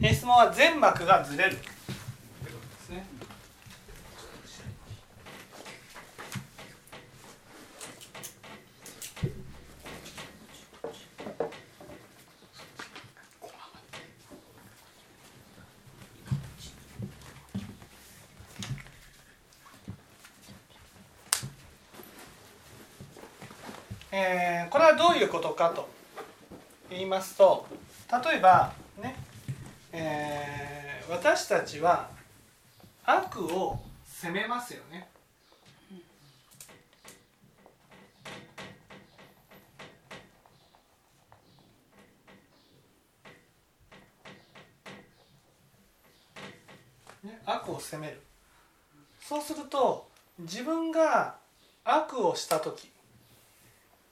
え質問は全膜がずれる。えーこれはどういうことかと言いますと例えば、えー私たちは悪を責めますよね。ね悪を責めるそうすると自分が悪をした時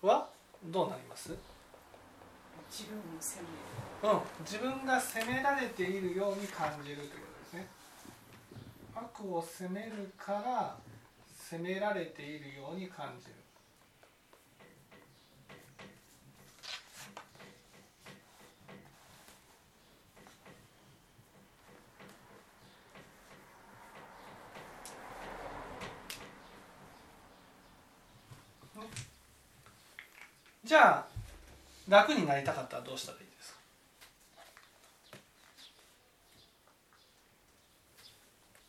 はどうなります？自分を責める。うん、自分が責められているように感じるということですね。悪を責めるから責められているように感じる。じゃあ楽になりたかったらどうしたらいいです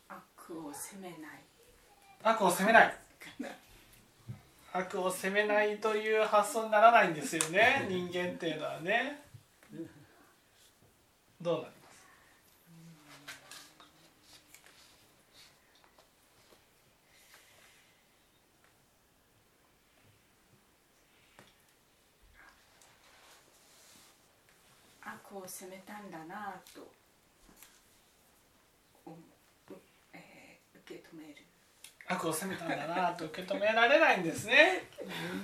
か？悪を責めない。悪を責めない。悪を責めない。という発想にならないんですよね人間っていうのはね。どうなります悪を責めたんだなぁとえー受け止める。悪を責めたんだなと受け止められないんですね。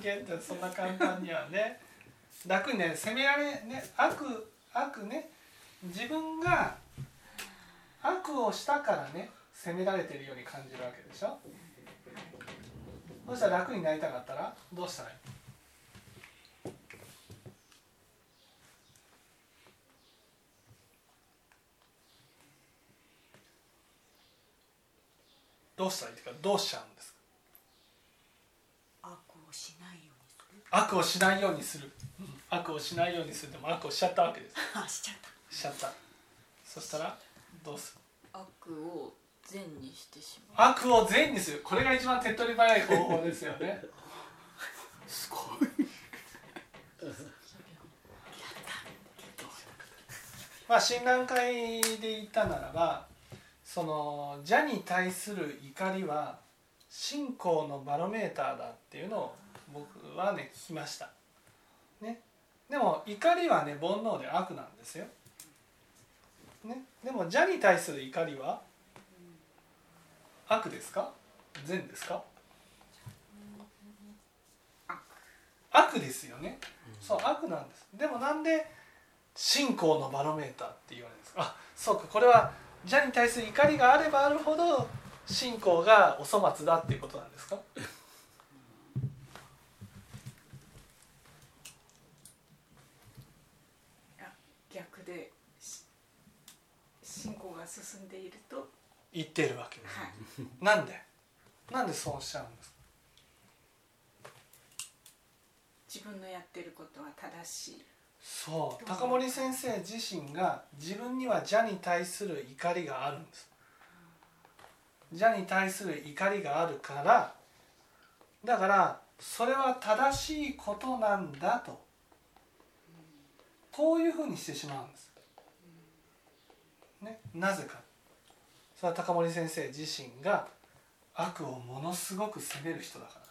人間ってそんな簡単にはね。楽にね責められね悪悪ね。自分が悪をしたからね責められてるように感じるわけでしょ。そしたら楽になりたかったらどうしたらいい？どうしたらいいかどうしちゃうんですか？悪をしないようにする。悪をしないようにする、悪をしないようにする。でも悪をしちゃったわけです。あしちゃった。しちゃった。そしたらどうする？悪を善にしてしまう。悪を善にする。これが一番手っ取り早い方法ですよね。すごい。まあ診断会で言ったならばその邪に対する怒りは信仰のバロメーターだっていうのを僕はね聞きました。ね、でも怒りはね煩悩で悪なんですよ。ね、でも邪に対する怒りは悪ですか？善ですか？悪ですよね。そう悪なんです。でもなんで信仰のバロメーターって言われるんですか？あそうかこれは邪に対する怒りがあればあるほど信仰がお粗末だっていうことなんですか？逆でし信仰が進んでいると。言っているわけです。はい。なんで？なんでそうしゃるんですか？自分のやってることは正しいそう高森先生自身が自分には邪に対する怒りがあるんです。邪に対する怒りがあるからだからそれは正しいことなんだと。こういうふうにしてしまうんです、ね、なぜか。それは高森先生自身が悪をものすごく責める人だから。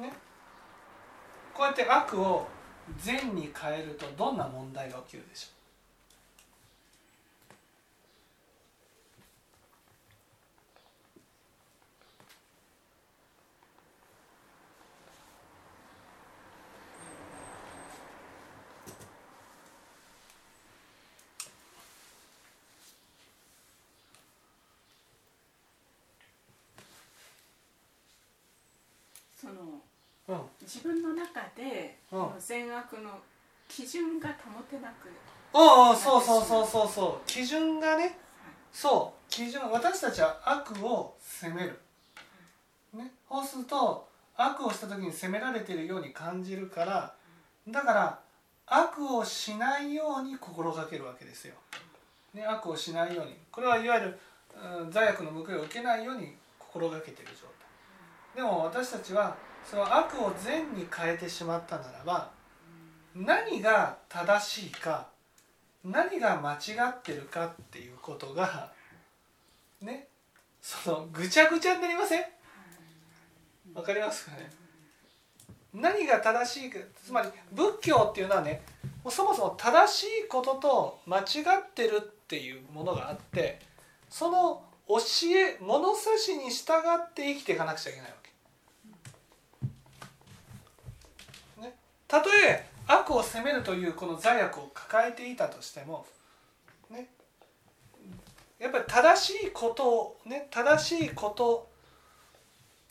ね、こうやって悪を善に変えるとどんな問題が起きるでしょう？自分の中で、うん。善悪の基準が保てなくああそうそうそうそうそう。基準がねそう。基準私たちは悪を責める、ね、そうすると悪をした時に責められているように感じるからだから悪をしないように心がけるわけですよ、ね、悪をしないように。これはいわゆる、うん罪悪の報いを受けないように心がけている状態。でも私たちはその悪を善に変えてしまったならば何が正しいか何が間違ってるかっていうことがねそのぐちゃぐちゃになりません？わかりますかね？何が正しいかつまり仏教っていうのはねもうそもそも正しいことと間違ってるっていうものがあってその教え物差しに従って生きていかなくちゃいけないわけ。ね、たとえ悪を責めるというこの罪悪を抱えていたとしてもねやっぱり正しいことをね正しいこと、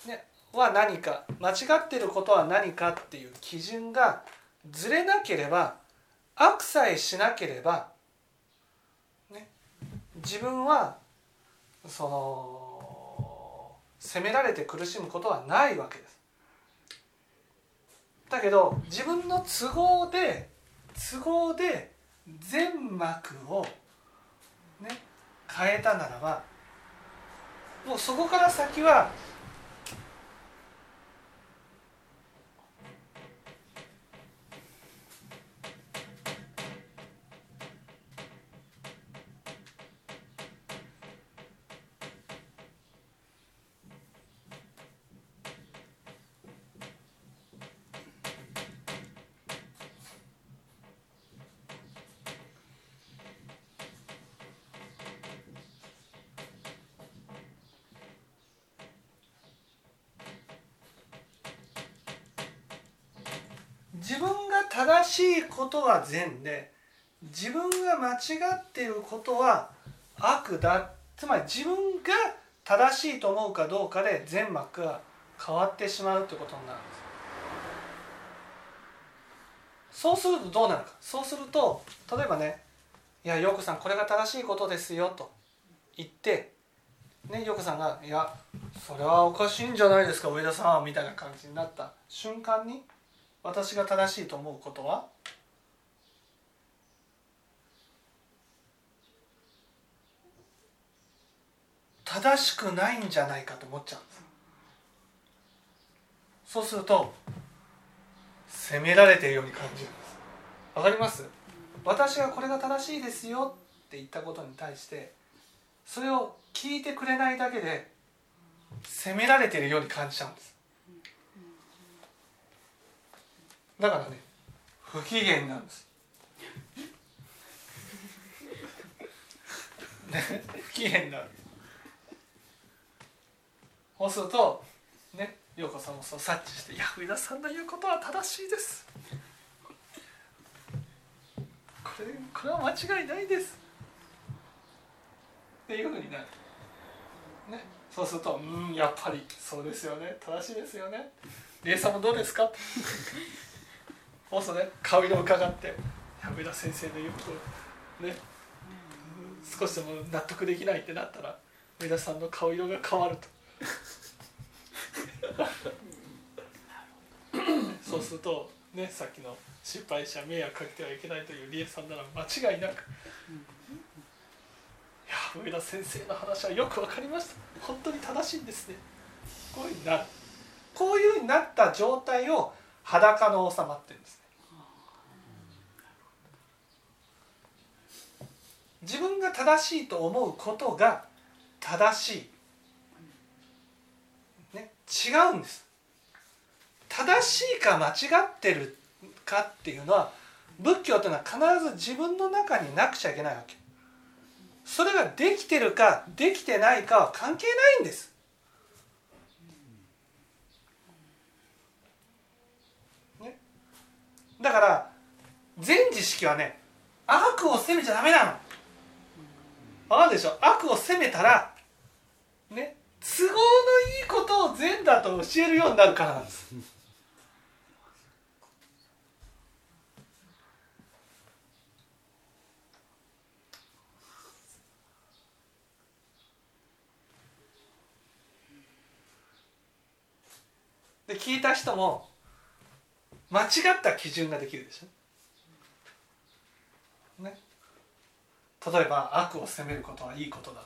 ね、は何か間違ってることは何かっていう基準がずれなければ悪さえしなければ、ね、自分はその責められて苦しむことはないわけです。だけど自分の都合で都合で全幕をね変えたならばもうそこから先は自分が正しいことは善で自分が間違っていることは悪だつまり自分が正しいと思うかどうかで全幕が変わってしまうということになるんです。そうするとどうなるか。そうすると例えばね「いや陽子さんこれが正しいことですよ」と言ってね陽子さんが「いやそれはおかしいんじゃないですか上田さん」みたいな感じになった瞬間に私が正しいと思うことは？正しくないんじゃないかと思っちゃうんです。そうすると責められているように感じるんです。わかります？私がこれが正しいですよって言ったことに対してそれを聞いてくれないだけで責められているように感じちゃうんです。だからね不機嫌なんです。ね 不機嫌になるそうするとね陽子さんもそう察知して「いや上田さんの言うことは正しいです」これこれは間違いないです。っていうふうになる。ね。そうすると「うんやっぱりそうですよね。正しいですよね」「理恵さんもどうですか?」そうするとね顔色を伺って「上田先生の言うことね少しでも納得できないってなったら上田さんの顔色が変わると。そうするとねさっきの失敗者迷惑かけてはいけないという理恵さんなら間違いなく「いや上田先生の話はよく分かりました本当に正しいんですね」こういうふうになるこういうふうになった状態を裸の収まってるんですね。自分が正しいと思うことが正しい、ね、違うんです。正しいか間違ってるかっていうのは仏教というのは必ず自分の中になくちゃいけないわけ。それができてるかできてないかは関係ないんです。だから全知識はね悪を責めちゃダメなの。分かるでしょ？悪を責めたらね都合のいいことを善だと教えるようになるからなんです。で聞いた人も間違った基準ができるでしょ？ね。例えば悪を責めることはいいことだ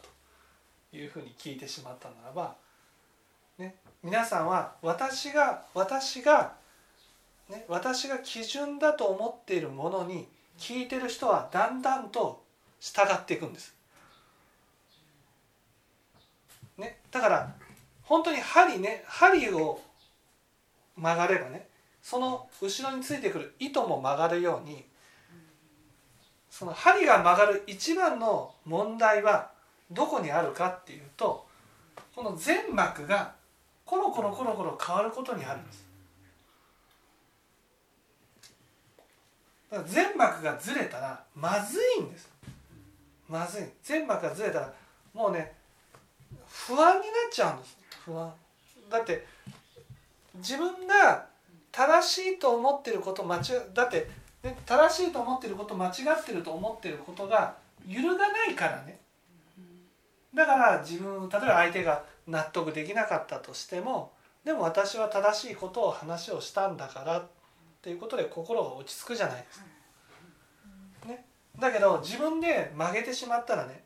というふうに聞いてしまったならば、ね、皆さんは私が私が、ね、私が基準だと思っているものに聞いてる人はだんだんと従っていくんです。ね、だから本当に針ね針を曲がればねその後ろについてくる糸も曲がるようにその針が曲がる一番の問題はどこにあるかっていうとこの全膜がコロコロコロコロ変わることにあるんです。全膜がずれたらまずいんです。まずい。全膜がずれたらもうね不安になっちゃうんです。不安。だって自分が正しいと思ってること間違だって、ね、正しいと思ってること間違ってると思ってることが揺るがないからねだから自分例えば相手が納得できなかったとしてもでも私は正しいことを話をしたんだからっていうことで心が落ち着くじゃないですか。ね、だけど自分で曲げてしまったらね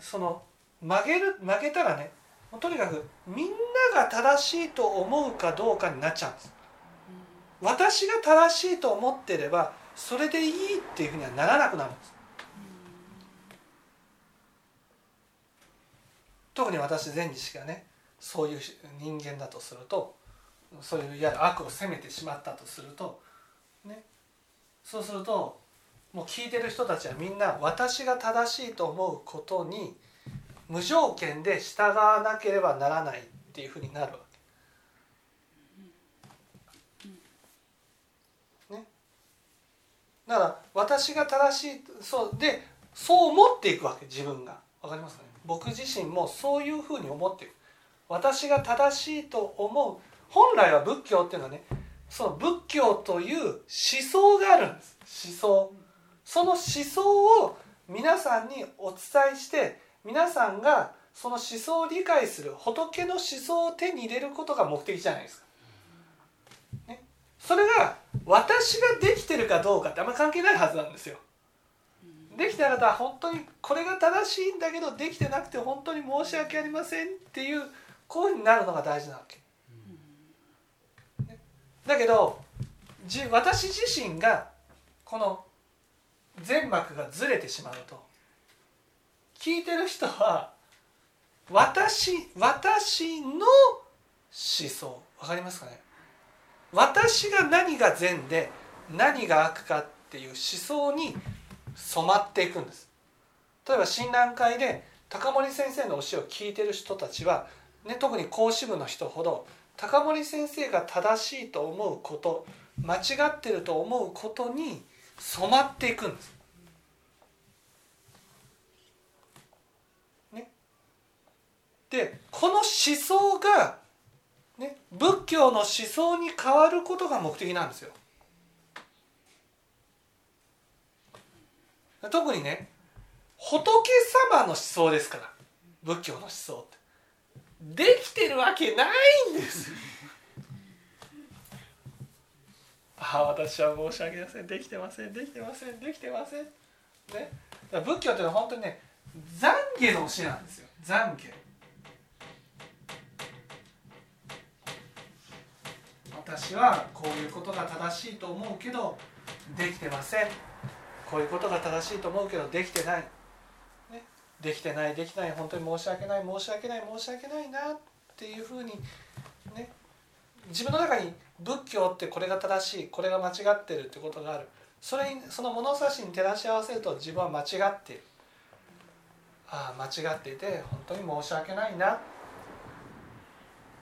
その曲げる曲げたらねとにかくみんなが正しいと思うかどうかになっちゃうんです。私が正しいと思ってればそれでいいっていうふうにはならなくなるんです。特に私前日がねそういう人間だとするとそういういわゆる悪を責めてしまったとするとねそうするともう聞いてる人たちはみんな私が正しいと思うことに無条件で従わなければならないっていうふうになるわけ。ね、だから私が正しいそうでそう思っていくわけ自分が。わかりますかね？僕自身もそういうふうに思っている。私が正しいと思う本来は仏教っていうのはねその仏教という思想があるんです思想その思想を皆さんにお伝えして皆さんがその思想を理解する仏の思想を手に入れることが目的じゃないですか。ね、それが私ができてるかどうかってあんま関係ないはずなんですよ。できてなかったら本当にこれが正しいんだけどできてなくて本当に申し訳ありませんっていうこういうになるのが大事なわけ。だけど私自身がこの全膜がずれてしまうと聞いてる人は私私の思想。わかりますかね？私が何が善で何が悪かっていう思想に染まっていくんです。例えば親鸞会で高森先生の教えを聞いてる人たちは、ね、特に講師部の人ほど高森先生が正しいと思うこと間違ってると思うことに染まっていくんです。でこの思想が、ね、仏教の思想に変わることが目的なんですよ。特にね仏様の思想ですから。仏教の思想って。できてるわけないんです。ああ私は申し訳ありません。できてません。できてません。できてません。ね。仏教っていうのは本当にね懺悔の教えなんですよ。懺悔。私はこういうことが正しいと思うけどできてません。こういうことが正しいと思うけどできてない、ね、できてないできない。本当に申し訳ない。申し訳ない。申し訳ないなっていうふうにね。自分の中に仏教ってこれが正しい。これが間違ってるってことがある。それにその物差しに照らし合わせると自分は間違っている。ああ間違っていて本当に申し訳ないな。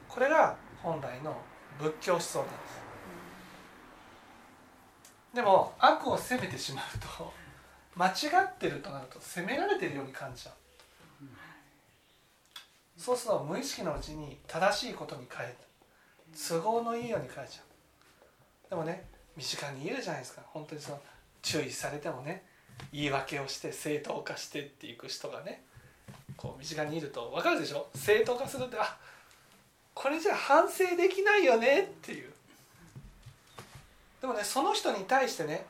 これが本来の仏教思想なんです。でも悪を責めてしまうと 間違ってるとなると責められてるように感じちゃう。そうすると無意識のうちに正しいことに変え都合のいいように変えちゃう。でもね身近にいるじゃないですか。本当にその注意されてもね言い訳をして正当化してっていく人がねこう身近にいると分かるでしょ？正当化するってあこれじゃ反省できないよねっていう。でもねその人に対してね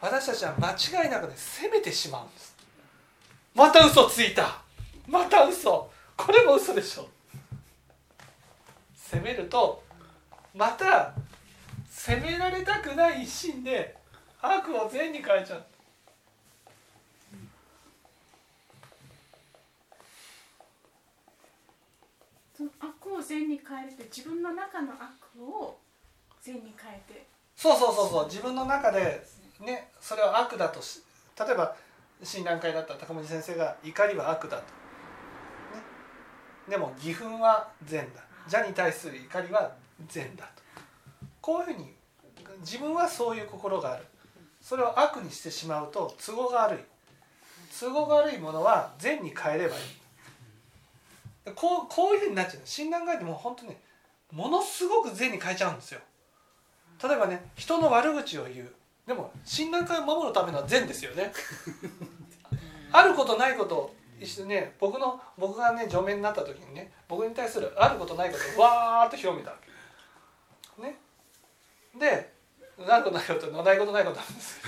私たちは間違いなくね責めてしまうんです。また嘘ついた。また嘘。これも嘘でしょ。責めるとまた責められたくない一心で悪を善に変えちゃう。その悪を善に変えるって自分の中の悪を善に変えて。そうそうそうそう。自分の中でねそれは悪だとし例えば診断会だったら高森先生が怒りは悪だと、ね、でも義憤は善だ。邪に対する怒りは善だと。こういうふうに自分はそういう心がある。それを悪にしてしまうと都合が悪い。都合が悪いものは善に変えればいいこうこういうふうになっちゃう。診断会でも本当ねものすごく善に変えちゃうんですよ。例えばね人の悪口を言う。でも診断会を守るためのは善ですよね。あることないこと一緒ね僕の僕がね除名になった時にね僕に対するあることないことをわーっと広めたわけ。ね。でないことないことないことないことなんです。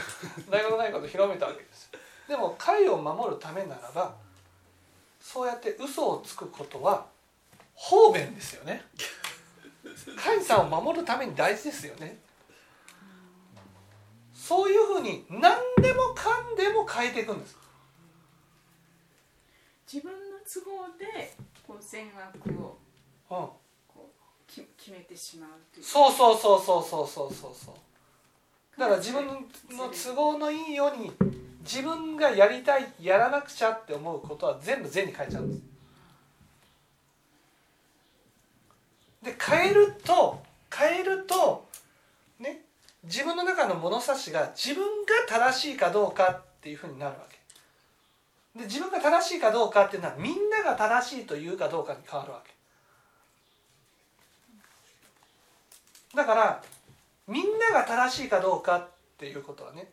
ないことないこと 広めたわけです。でも会を守るためならばそうやって嘘をつくことは方便ですよね。神さんを守るために大事ですよね。そういうふうに何でもかんでも変えていくんです。自分の都合でこう善悪をこうき決めてしまうそうそうそうそうそうそうそうそうだから自分の都合のいいように自分がやりたいやらなくちゃって思うことは全部善に変えちゃうんです。で変えると変えるとね自分の中の物差しが自分が正しいかどうかっていうふうになるわけ。で自分が正しいかどうかっていうのはみんなが正しいというかどうかに変わるわけ。だからみんなが正しいかどうかっていうことはね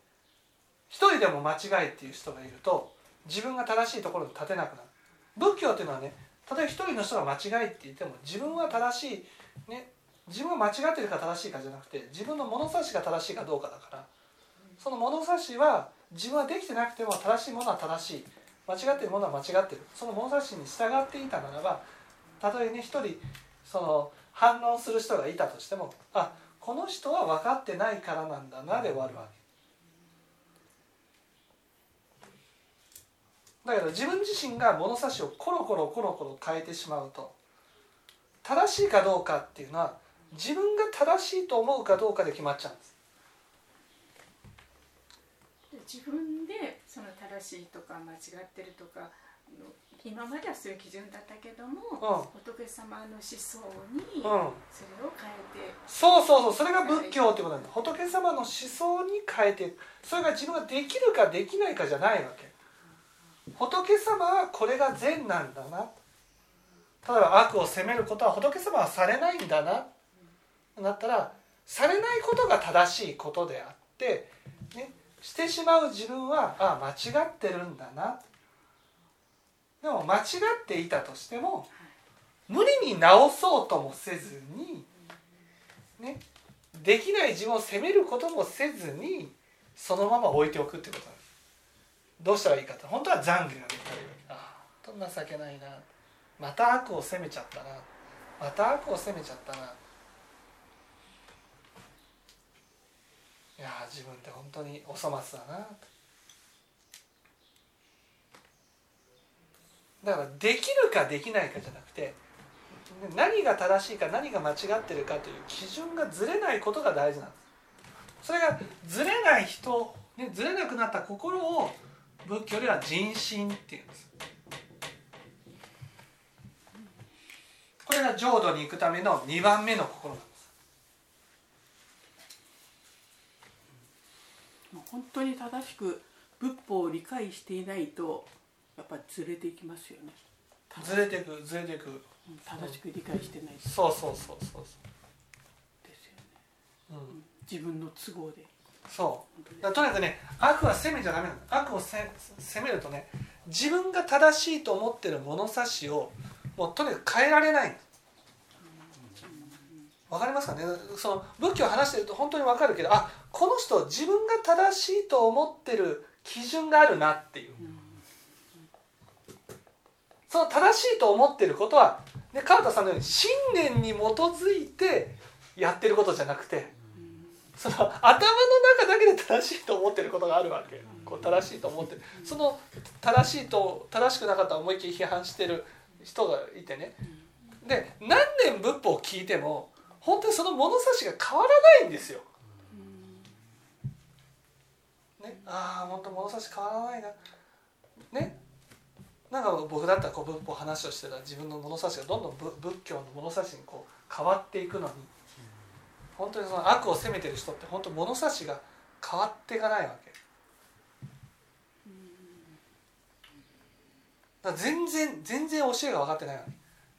一人でも間違いっていう人がいると自分が正しいところに立てなくなる。仏教っていうのはね例えば一人の人が間違いって言っても自分は正しい、ね、自分は間違ってるか正しいかじゃなくて自分の物差しが正しいかどうかだから。その物差しは自分はできてなくても正しいものは正しい。間違ってるものは間違ってる。その物差しに従っていたならばたとえね一人その反応する人がいたとしてもあこの人は分かってないからなんだなで終わるわけ。だけど自分自身が物差しをコロコロコロコロ変えてしまうと正しいかどうかっていうのは自分が正しいと思うかどうかで決まっちゃうんです。自分でその正しいとか間違ってるとか今まではそういう基準だったけども、うん。仏様の思想にうん。それを変えて、そうそうそう。それが仏教ってことなんだ。仏様の思想に変えてそれが自分ができるかできないかじゃないわけ。仏様はこれが善なんだな。例えば悪を責めることは仏様はされないんだな。なったらされないことが正しいことであって、ね、してしまう自分はあ間違ってるんだなでも間違っていたとしても無理に直そうともせずにねできない自分を責めることもせずにそのまま置いておくってことなんですどうしたらいいかって。本当は懺悔ができたらいいああ情けないな。また悪を責めちゃったな。また悪を責めちゃったな。いや自分って本当にお粗末だなだからできるかできないかじゃなくて何が正しいか何が間違ってるかという基準がずれないことが大事なんです。それがずれない人、ね、ずれなくなった心を仏教では人心っていうんです。これが浄土に行くための2番目の心なんです。本当に正しく仏法を理解していないとやっぱりずれていきますよね。ずれていくずれていく。うん正しく理解してないですそうそうそうそう。そよね、う、うん、自分の都合で。そう。とにかくね悪は責めちゃダメなの。悪をせ責めるとね自分が正しいと思ってる物差しをもうとにかく変えられないんですわかりますかね？その仏教を話してると本当にわかるけどあこの人自分が正しいと思ってる基準があるなっていうその正しいと思ってることは、ね、川田さんのように信念に基づいてやってることじゃなくてその頭の中だけで正しいと思ってることがあるわけこう正しいと思ってるその正しいと正しくなかったら思いっきり批判してる人がいてねで何年仏法を聞いても本当にその物差しが変わらないんですよ。ね、ああ本当物差し変わらないな。ねなんか僕だったらこう仏法話をしてたら自分の物差しがどんどん仏教の物差しにこう変わっていくのに本当にその悪を責めてる人って本当物差しが変わっていかないわけ。だ全然全然教えが分かってないわけ。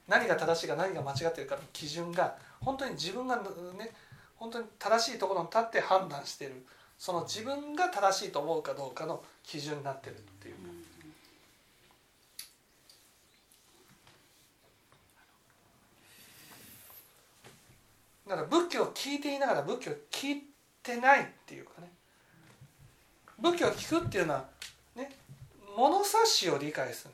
何が正しいか何が間違ってるかの基準が本当に自分がね本当に正しいところに立って判断してるその自分が正しいと思うかどうかの基準になってるっていう。だから仏教を聞いていながら仏教を聞いてないっていうかね。仏教を聞くっていうのはね物差しを理解する。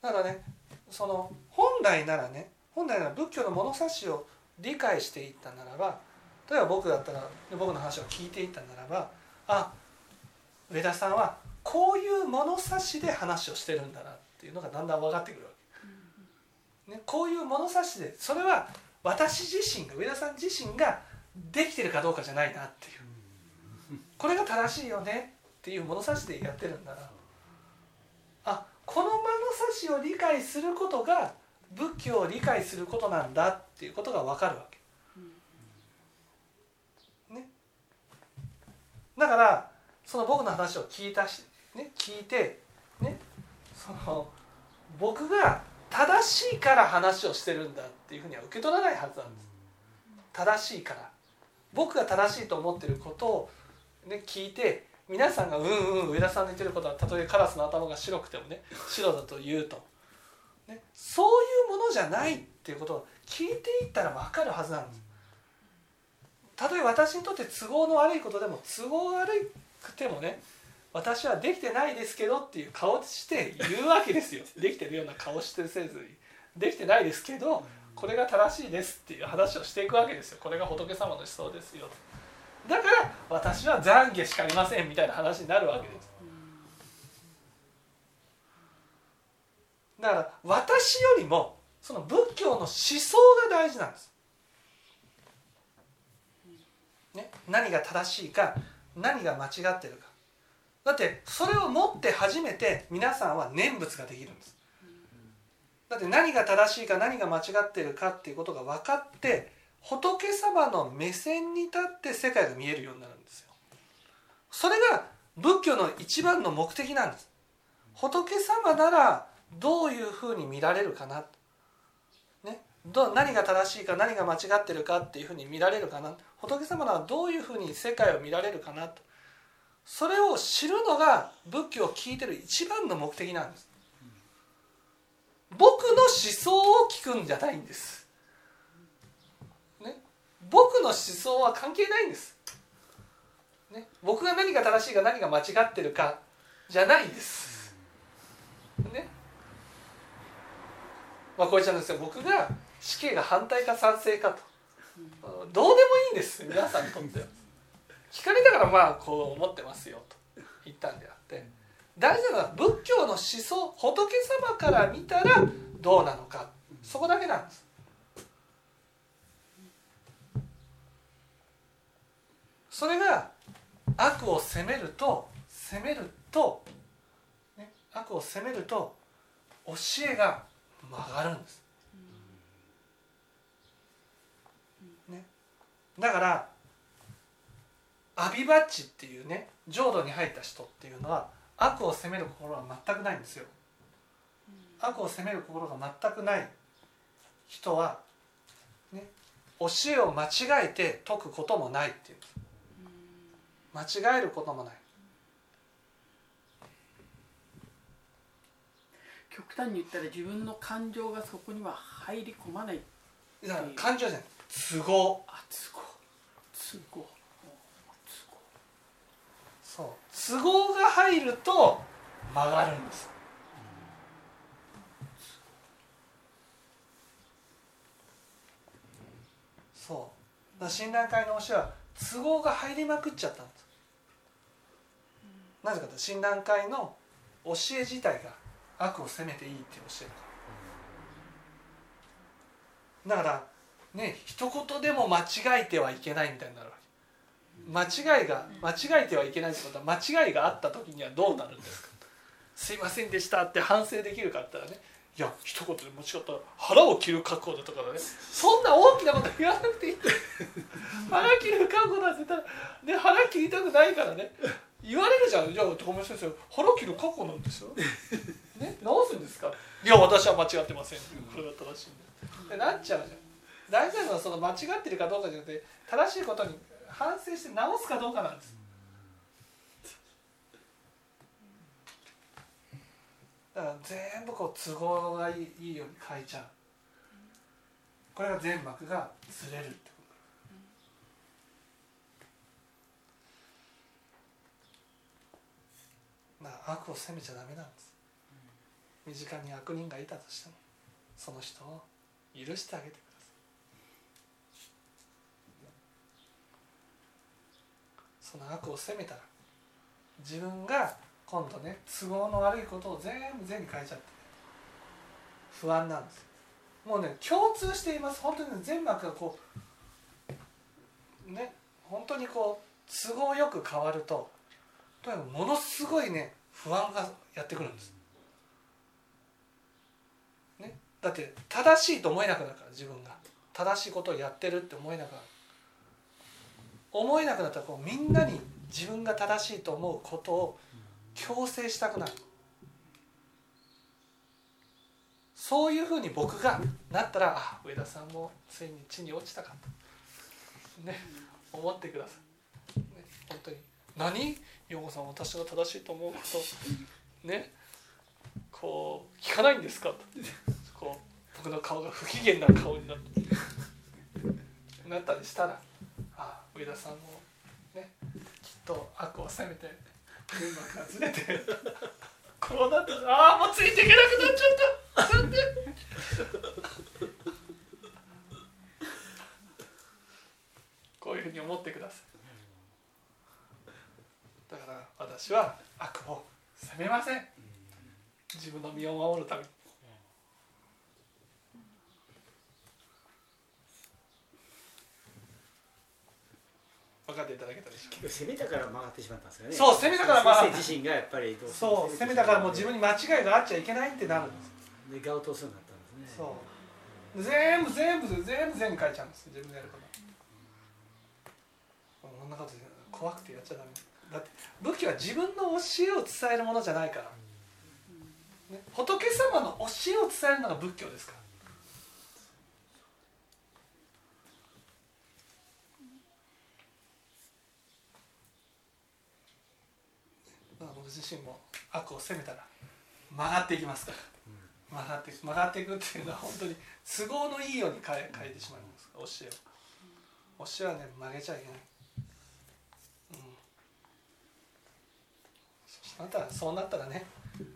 だからねその本来ならね本来なら仏教の物差しを理解していったならば例えば僕だったら僕の話を聞いていったならばあ上田さんはこういう物差しで話をしてるんだなっていうのがだんだん分かってくるわけ、ね、こういう物差しでそれは私自身が上田さん自身ができてるかどうかじゃないなっていう。これが正しいよねっていう物差しでやってるんだな。あこの物差しを理解することが仏教を理解することなんだっていうことが分かるわけ。ね、だからその僕の話を聞いたし、ね、聞いて、ね、その僕が正しいから話をしてるんだっていうふうには受け取らないはずなんです。正しいから僕が正しいと思ってることを、ね、聞いて皆さんが「うんうん上田さんの言ってることはたとえカラスの頭が白くてもね白だと言うと」ね、そういうものじゃないっていうことを聞いていったら分かるはずなんです。たとえ私にとって都合の悪いことでも都合悪くてもね私はできてないですけどっていう顔して言うわけですよ。できてるような顔してせずに。できてないですけどこれが正しいですっていう話をしていくわけですよ。これが仏様の思想ですよ。だから私は懺悔しかありませんみたいな話になるわけです。だから私よりもその仏教の思想が大事なんです、ね、何が正しいか何が間違ってるかだってそれを持って初めて皆さんは念仏ができるんです。だって何が正しいか何が間違ってるかっていうことが分かって仏様の目線に立って世界が見えるようになるんですよ。それが仏教の一番の目的なんです。仏様ならどういうふうに見られるかな、ね、ど何が正しいか何が間違ってるかっていうふうに見られるかな。仏様ならどういうふうに世界を見られるかなと。それを知るのが仏教を聞いてる一番の目的なんです。僕の思想を聞くんじゃないんです。ね。僕の思想は関係ないんです、ね、僕が何が正しいか何が間違ってるかじゃないんです。ね。まあこういっちゃうんですよ僕が死刑が反対か賛成かと。どうでもいいんです皆さんにとっては。聞かれたからまあこう思ってますよと言ったんであって大事なのは仏教の思想仏様から見たらどうなのかそこだけなんですそれが悪を責めると責めると、ね、悪を責めると教えが曲がるんです。ね、だからアビバッチっていうね浄土に入った人っていうのは悪を責める心は全くないんですよ。悪を責める心が全くない人は、ね、教えを間違えて解くこともないっていう。間違えることもない極端に言ったら自分の感情がそこには入り込まないだから感情じゃない都合あ都合都合そう。都合が入ると曲がるんです。そう。だから診断会の教えは都合が入りまくっちゃったんです。なぜかというと診断会の教え自体が悪を責めていいって教えるだからね一言でも間違えてはいけないみたいになるわけ。間違いが間違えてはいけないってことは間違いがあった時にはどうなるんですか？すいませんでしたって反省できるかって言ったらねいや一言で間違ったら腹を切る覚悟だとかだね。そんな大きなこと言わなくていい腹切る覚悟だって言ったら、ね、腹切りたくないからね。言われるじゃん。じゃあ高橋先生腹切る覚悟なんですよ、ね、直すんですか？いや私は間違ってませんこれが正しいんで。でなっちゃうじゃん。大事なのはその間違ってるかどうかじゃなくて正しいことに反省して直すかどうかなんです。だから全部こう都合がいいように変えちゃう。これが全膜がずれるってこと。だから悪を責めちゃダメなんです。身近に悪人がいたとしてもその人を許してあげてくださいその悪を責めたら自分が今度ね都合の悪いことを全部善に変えちゃって不安なんですもうね共通しています。本当に、ね、全幕がこうね本当にこう都合よく変わるととにかくものすごいね不安がやってくるんです、ね、だって正しいと思えなくなるから自分が。正しいことをやってるって思えなくなる。思えなくなったらこうみんなに自分が正しいと思うことを強制したくなる。そういうふうに僕がなったらあ上田さんもついに地に落ちたかと。ね思ってください、ね、本当に。何？陽子さん私が正しいと思うこと。ねこう聞かないんですか？とこう僕の顔が不機嫌な顔になってなったりしたら。上田さんもねきっと悪を責めてうまくずれて こうなってああもうついていけなくなっちゃった。残念 こういうふうに思ってください。だから私は悪を責めません。自分の身を守るために。分かっていただけたでしょう。攻めたから曲がってしまったんですよね。そう攻めたから曲が先生自身がやっぱりそう攻めたからもう自分に間違いがあっちゃいけないってなるんです。で画を通すようになったんですね。そう。全部全部全部全部書いちゃうんです自分でやること。こんなこと怖くてやっちゃダメ。だって武器は自分の教えを伝えるものじゃないから、ね、仏様の教えを伝えるのが仏教ですからだから僕自身も悪を責めたら曲がっていきますから。曲がって曲がっていくっていうのは本当に都合のいいように変え変えてしまいます。教えを。教えはね曲げちゃいけない、うん、そしたらそうなったらね、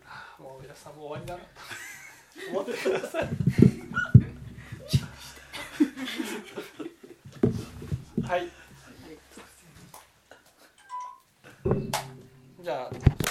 はあ、もう皆さんもう終わりだなと。思ってください。はい。じゃあ